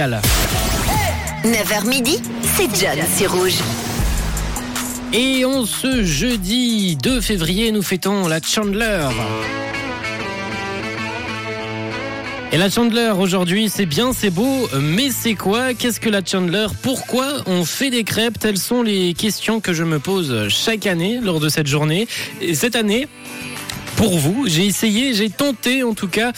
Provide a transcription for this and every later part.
9h midi, c'est John sur Rouge. Et on ce jeudi 2 février, nous fêtons la Chandler. Et la Chandler aujourd'hui, c'est bien, c'est beau, mais c'est quoi? Qu'est-ce que la Chandler? Pourquoi on fait des crêpes? Telles sont les questions que je me pose chaque année lors de cette journée. Et cette année, pour vous. J'ai essayé, j'ai tenté en tout cas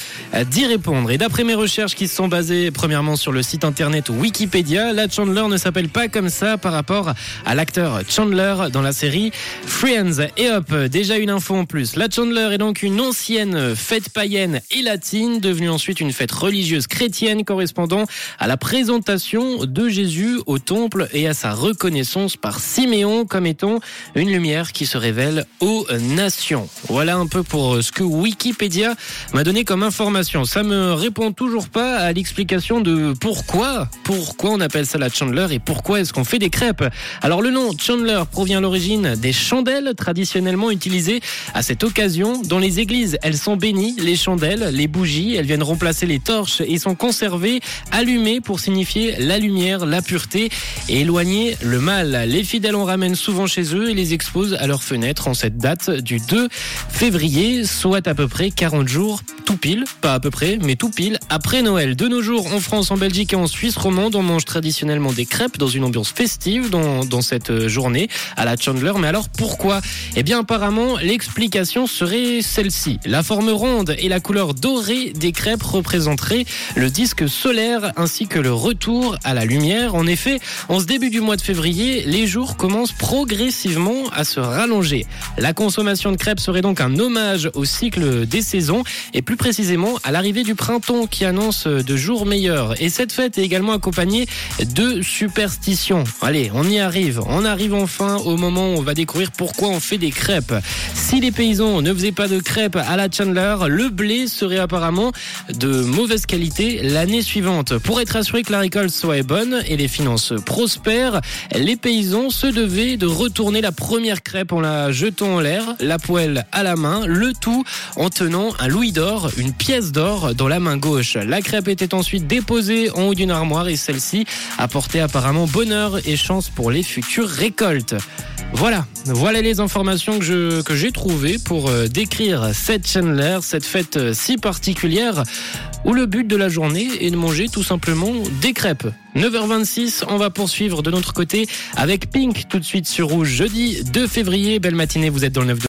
d'y répondre. Et d'après mes recherches qui se sont basées premièrement sur le site internet Wikipédia, la Chandler ne s'appelle pas comme ça par rapport à l'acteur Chandler dans la série Friends. Et hop, déjà une info en plus. La Chandler est donc une ancienne fête païenne et latine, devenue ensuite une fête religieuse chrétienne correspondant à la présentation de Jésus au temple et à sa reconnaissance par Siméon comme étant une lumière qui se révèle aux nations. Voilà un peu pour euh, ce que Wikipédia m'a donné comme information. Ça me répond toujours pas à l'explication de pourquoi, pourquoi on appelle ça la Chandler et pourquoi est-ce qu'on fait des crêpes. Alors le nom Chandler provient à l'origine des chandelles traditionnellement utilisées à cette occasion. Dans les églises, elles sont bénies, les chandelles, les bougies, elles viennent remplacer les torches et sont conservées allumées pour signifier la lumière, la pureté et éloigner le mal. Les fidèles en ramènent souvent chez eux et les exposent à leurs fenêtres en cette date du 2 février soit à peu près 40 jours, tout pile, pas à peu près, mais tout pile, après Noël. De nos jours, en France, en Belgique et en Suisse romande, on mange traditionnellement des crêpes dans une ambiance festive dans, cette journée à la Chandler. Mais alors pourquoi? Eh bien apparemment, l'explication serait celle-ci. La forme ronde et la couleur dorée des crêpes représenteraient le disque solaire ainsi que le retour à la lumière. En effet, en ce début du mois de février, les jours commencent progressivement à se rallonger. La consommation de crêpes serait donc un hommage au cycle des saisons et plus précisément à l'arrivée du printemps qui annonce de jours meilleurs. Et cette fête est également accompagnée de superstitions. Allez, on y arrive. On arrive enfin au moment où on va découvrir pourquoi on fait des crêpes. Si les paysans ne faisaient pas de crêpes à la Chandler, le blé serait apparemment de mauvaise qualité l'année suivante. Pour être assuré que la récolte soit bonne et les finances prospèrent, les paysans se devaient de retourner la première crêpe en la jetant en l'air, la poêle à la main, le tout en tenant un louis d'or, une pièce d'or dans la main gauche. La crêpe était ensuite déposée en haut d'une armoire et celle-ci apportait apparemment bonheur et chance pour les futures récoltes. Voilà, voilà les informations que j'ai trouvées pour euh, décrire cette Chandler, cette fête euh, si particulière où le but de la journée est de manger tout simplement des crêpes. 9h26, on va poursuivre de notre côté avec Pink tout de suite sur Rouge jeudi 2 février. Belle matinée, vous êtes dans le 9 de